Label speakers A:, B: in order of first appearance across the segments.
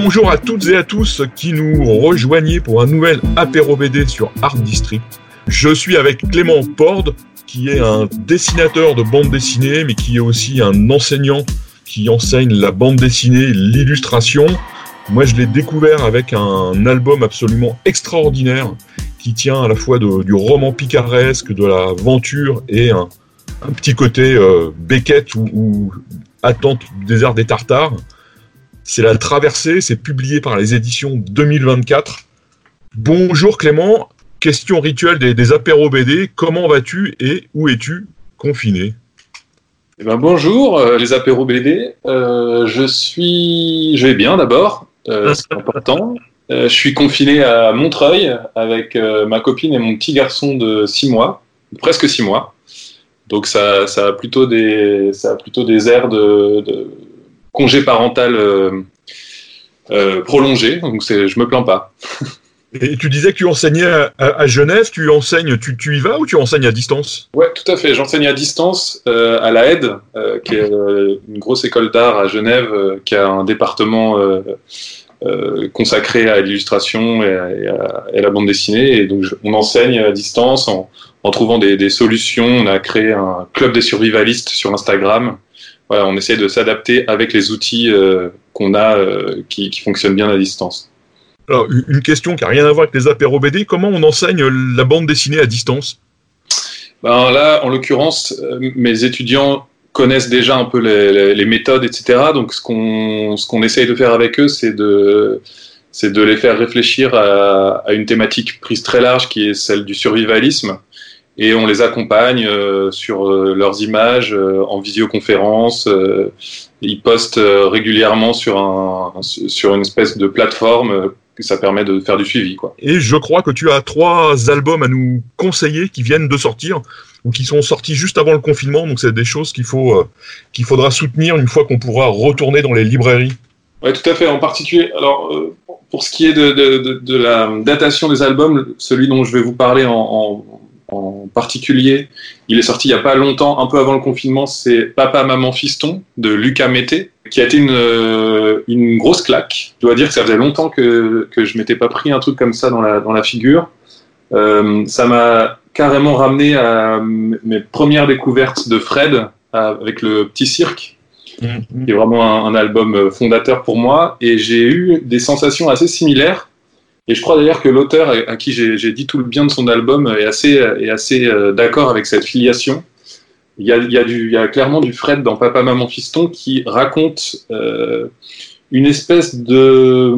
A: Bonjour à toutes et à tous qui nous rejoignez pour un nouvel apéro BD sur Art District. Je suis avec Clément Porde, qui est un dessinateur de bande dessinée, mais qui est aussi un enseignant qui enseigne la bande dessinée, l'illustration. Moi, je l'ai découvert avec un album absolument extraordinaire qui tient à la fois du roman picaresque, de l'aventure et un, petit côté euh, Beckett ou, attente du désert des Tartares. C'est La Traversée, c'est publié par les éditions 2024. Bonjour Clément, question rituelle des, des apéros BD, comment vas-tu et où es-tu confiné?
B: Eh ben, bonjour euh, les apéros BD. Euh, je suis, je vais bien d'abord, euh, c'est important. je suis confiné à Montreuil avec ma copine et mon petit garçon de 6 mois, presque 6 mois. Donc ça, ça, a plutôt des, ça a plutôt des airs de, de congé parental prolongé. Donc je me plains pas.
A: Et tu disais que tu enseignais à, Genève, tu enseignes, tu, tu, y vas ou tu enseignes à distance?
B: Ouais, tout à fait. J'enseigne à distance euh, à la Aide, euh, qui est euh, une grosse école d'art à Genève, qui a un département consacré à l'illustration et, à, la bande dessinée. Et donc, on enseigne à distance en, en trouvant des, des, solutions. On a créé un club des survivalistes sur Instagram. Voilà, on essaie de s'adapter avec les outils qu'on a qui, qui fonctionnent bien à distance.
A: Alors, une question qui n'a rien à voir avec les apéros BD, comment on enseigne la bande dessinée à distance?
B: Ben Là, en l'occurrence, euh, mes étudiants connaissent déjà un peu les, méthodes, etc. Donc, ce qu'on qu'on essaye de faire avec eux, c'est de c'est de les faire réfléchir à, une thématique prise très large qui est celle du survivalisme. Et on les accompagne euh, sur euh, leurs images en visioconférence. ils postent régulièrement sur, un, sur une espèce de plateforme ça permet de faire du suivi. Quoi.
A: Et je crois que tu as trois albums à nous conseiller qui viennent de sortir ou qui sont sortis juste avant le confinement. Donc c'est des choses qu'il faut euh, qu'il faudra soutenir une fois qu'on pourra retourner dans les librairies.
B: Oui, tout à fait. En particulier, alors euh, pour ce qui est de, de, de, la datation des albums, celui dont je vais vous parler en, en, en particulier, il est sorti il n'y a pas longtemps, un peu avant le confinement. C'est Papa, Maman, Fiston de Lucas Mété qui a été une, euh, une grosse claque. Je dois dire que ça faisait longtemps que, que je m'étais pas pris un truc comme ça dans la, dans la figure. Euh, ça m'a carrément ramené à mes premières découvertes de Fred avec le Petit Cirque, mm-hmm. qui est vraiment un, album fondateur pour moi. Et j'ai eu des sensations assez similaires. Et je crois d'ailleurs que l'auteur à qui j'ai dit tout le bien de son album est assez, est assez euh, d'accord avec cette filiation. Il y a, il y a, clairement du Fred dans Papa, Maman, Fiston qui raconte euh, une espèce de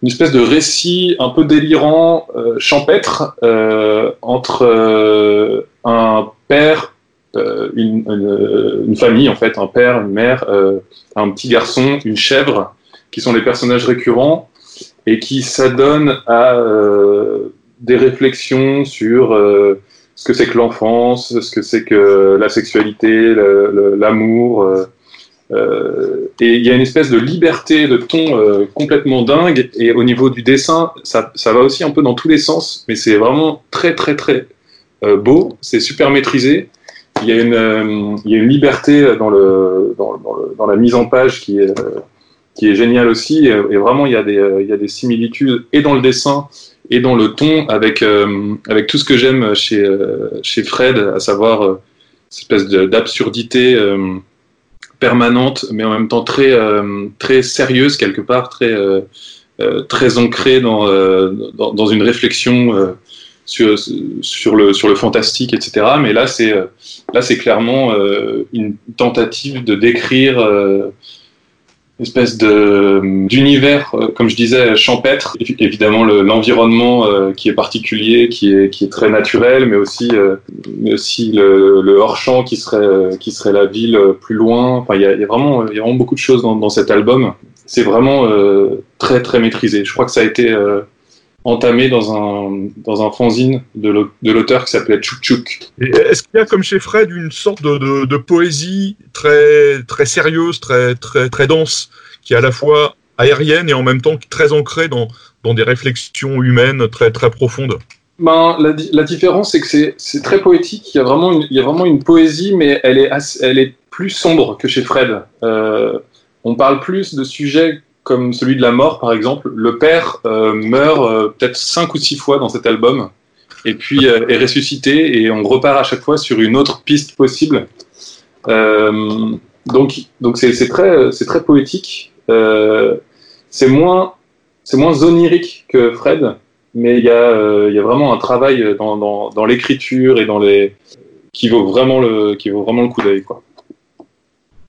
B: une espèce de récit un peu délirant, euh, champêtre, entre un père, une, une, une, famille en fait, un père, une mère, un petit garçon, une chèvre, qui sont les personnages récurrents et qui s'adonnent à des réflexions sur ce que c'est que l'enfance, ce que c'est que la sexualité, l'amour. Euh, euh, et il y a une espèce de liberté de ton euh, complètement dingue. Et au niveau du dessin, ça, va aussi un peu dans tous les sens, mais c'est vraiment très très très beau. C'est super maîtrisé. Il y a une, liberté dans, la mise en page qui est, qui est géniale aussi. Et, et vraiment, il y, a des, il y a des similitudes et dans le dessin et dans le ton avec euh, avec tout ce que j'aime chez euh, chez Fred, à savoir euh, cette espèce d'absurdité permanente, mais en même temps très très sérieuse quelque part, très très ancrée dans, dans, dans une réflexion sur, sur, le, sur le fantastique, etc. Mais là, c'est là, c'est clairement une tentative de décrire espèce de d'univers, euh, comme je disais, champêtre. Évidemment, l'environnement euh, qui est particulier, qui est qui est très naturel, mais aussi euh, mais aussi le, le hors champ qui serait qui serait la ville plus loin. Enfin, il y a, y a, vraiment il y a vraiment beaucoup de choses dans, dans cet album. C'est vraiment très très maîtrisé. Je crois que ça a été entamé dans un, dans un fanzine de l'auteur qui s'appelait Tchouk Tchouk.
A: Est-ce qu'il y a comme chez Fred une sorte de, de, poésie très, très sérieuse, très, très, très dense, qui est à la fois aérienne et en même temps très ancrée dans, dans des réflexions humaines très, très profondes?
B: Ben, la, la différence, c'est que c'est très poétique. Il y, a vraiment une, il y a vraiment une poésie, mais elle est, elle est plus sombre que chez Fred. Euh, on parle plus de sujets comme celui de la mort, par exemple. Le père euh, meurt euh, peut-être cinq ou six fois dans cet album, et puis euh, est ressuscité, et on repart à chaque fois sur une autre piste possible. donc, donc c'est très, c'est très poétique. c'est moins, c'est moins onirique que Fred, mais il y a, y a vraiment un travail dans, l'écriture et dans les qui vaut vraiment le, qui vaut vraiment le coup d'œil, quoi.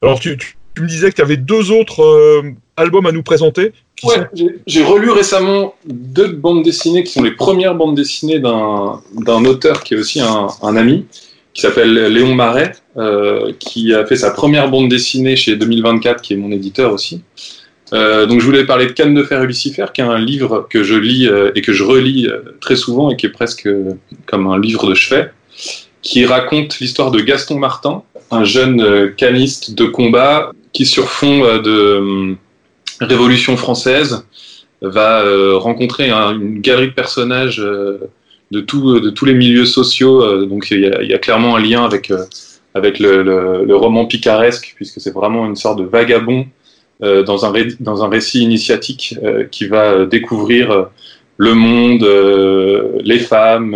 A: Alors tu, me disais que tu avais deux autres euh, albums à nous présenter.
B: Ouais, j'ai relu récemment deux bandes dessinées qui sont les premières bandes dessinées d'un auteur qui est aussi un, un ami, qui s'appelle Léon Marais, euh, qui a fait sa première bande dessinée chez 2024, qui est mon éditeur aussi. Euh, donc je voulais parler de Canne de fer et Lucifer, qui est un livre que je lis euh, et que je relis euh, très souvent et qui est presque comme un livre de chevet, qui raconte l'histoire de Gaston Martin, un jeune caniste de combat qui sur fond de Révolution française va rencontrer une galerie de personnages de, tous les milieux sociaux. donc il y, a, clairement un lien avec, le, roman picaresque, puisque c'est vraiment une sorte de vagabond euh, dans, un récit initiatique euh, qui va découvrir euh, le monde, les femmes,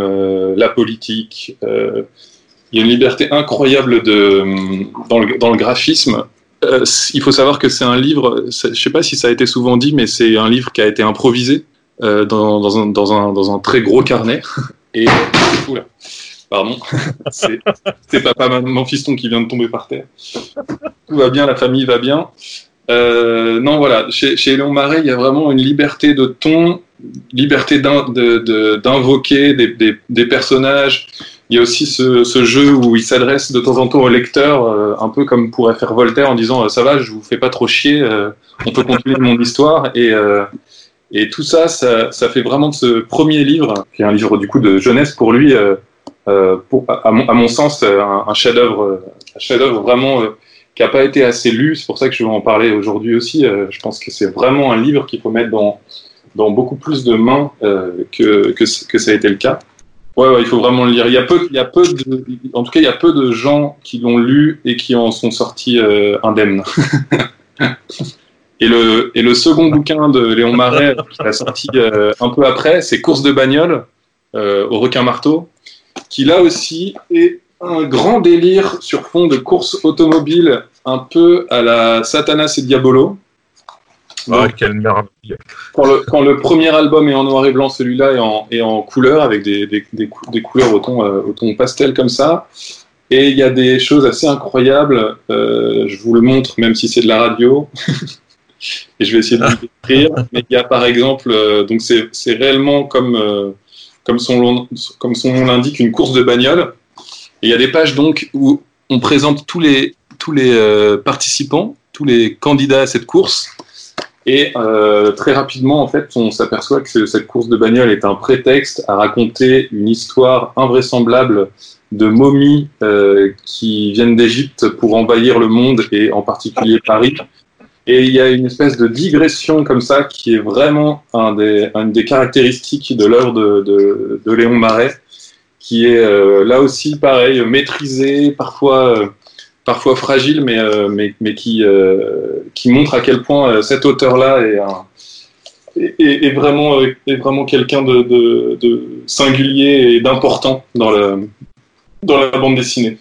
B: la politique. il y a une liberté incroyable dans le graphisme. Il faut savoir que c'est un livre, je ne sais pas si ça a été souvent dit, mais c'est un livre qui a été improvisé dans, dans, un, très gros carnet. Et oula, pardon, c'est papa, mon fiston qui vient de tomber par terre. Tout va bien, la famille va bien. Euh, non, voilà, chez, chez Léon Marais, il y a vraiment une liberté de ton, liberté d'invoquer des, personnages. Il y a aussi ce, jeu où il s'adresse de temps en temps au lecteur, euh, un peu comme pourrait faire Voltaire en disant Ça va, je vous fais pas trop chier, euh, on peut continuer mon histoire. Et, euh, tout ça, ça, fait vraiment de ce premier livre, qui est un livre du coup de jeunesse pour lui, à, mon, sens, un, un chef-d'œuvre chef vraiment qui n'a pas été assez lu. C'est pour ça que je vais en parler aujourd'hui aussi. Euh, je pense que c'est vraiment un livre qu'il faut mettre dans, beaucoup plus de mains euh, que, ça a été le cas. Ouais, ouais, il faut vraiment le lire. Il y a peu, il y a peu de, en tout cas, il y a peu de gens qui l'ont lu et qui en sont sortis euh, indemnes. et le, et le second bouquin de Léon Marais, qui a sorti euh, un peu après, c'est Course de bagnole euh, au requin marteau, qui là aussi est un grand délire sur fond de course automobile, un peu à la Satanas et Diabolo.
A: Ah, quelle merveille.
B: Quand le, premier album est en noir et blanc, celui-là est en, couleur, avec des, couleurs euh, au ton, pastel comme ça. Et il y a des choses assez incroyables. Euh, je vous le montre, même si c'est de la radio. et je vais essayer de vous décrire. Mais il y a par exemple, euh, donc c'est réellement comme, son, nom l'indique, une course de bagnole il y a des pages donc où on présente tous les, participants, tous les candidats à cette course. Et euh, très rapidement, en fait, on s'aperçoit que cette course de bagnole est un prétexte à raconter une histoire invraisemblable de momies euh, qui viennent d'Égypte pour envahir le monde et en particulier Paris. Et il y a une espèce de digression comme ça qui est vraiment un des, une des caractéristiques de l'œuvre de, de, de Léon Marais qui est euh, là aussi pareil, maîtrisé, parfois, euh, parfois fragile, mais, euh, mais, mais qui, qui montre à quel point cet auteur-là est, est, est, vraiment, est vraiment quelqu'un de, de, de, singulier et d'important dans, le, dans la bande dessinée.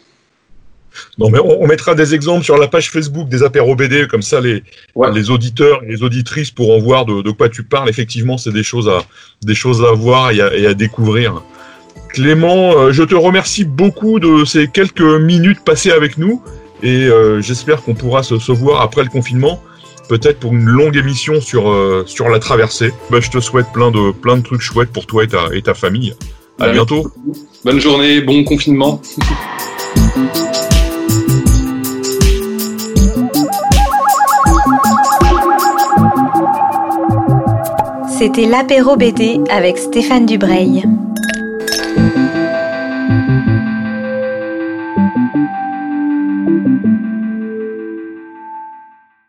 A: Non, mais on, on, mettra des exemples sur la page Facebook des apéros BD, comme ça les, ouais. les auditeurs et les auditrices pourront voir de, de quoi tu parles. Effectivement, c'est des choses à, des choses à voir et à, et à découvrir. Clément, euh, je te remercie beaucoup de ces quelques minutes passées avec nous et euh, j'espère qu'on pourra se, se, voir après le confinement, peut-être pour une longue émission sur, euh, sur la traversée. Bah, je te souhaite plein de, plein de trucs chouettes pour toi et ta, et ta famille. À ouais, bientôt.
B: Bonne journée, bon confinement.
C: C'était l'apéro BD avec Stéphane Dubreuil.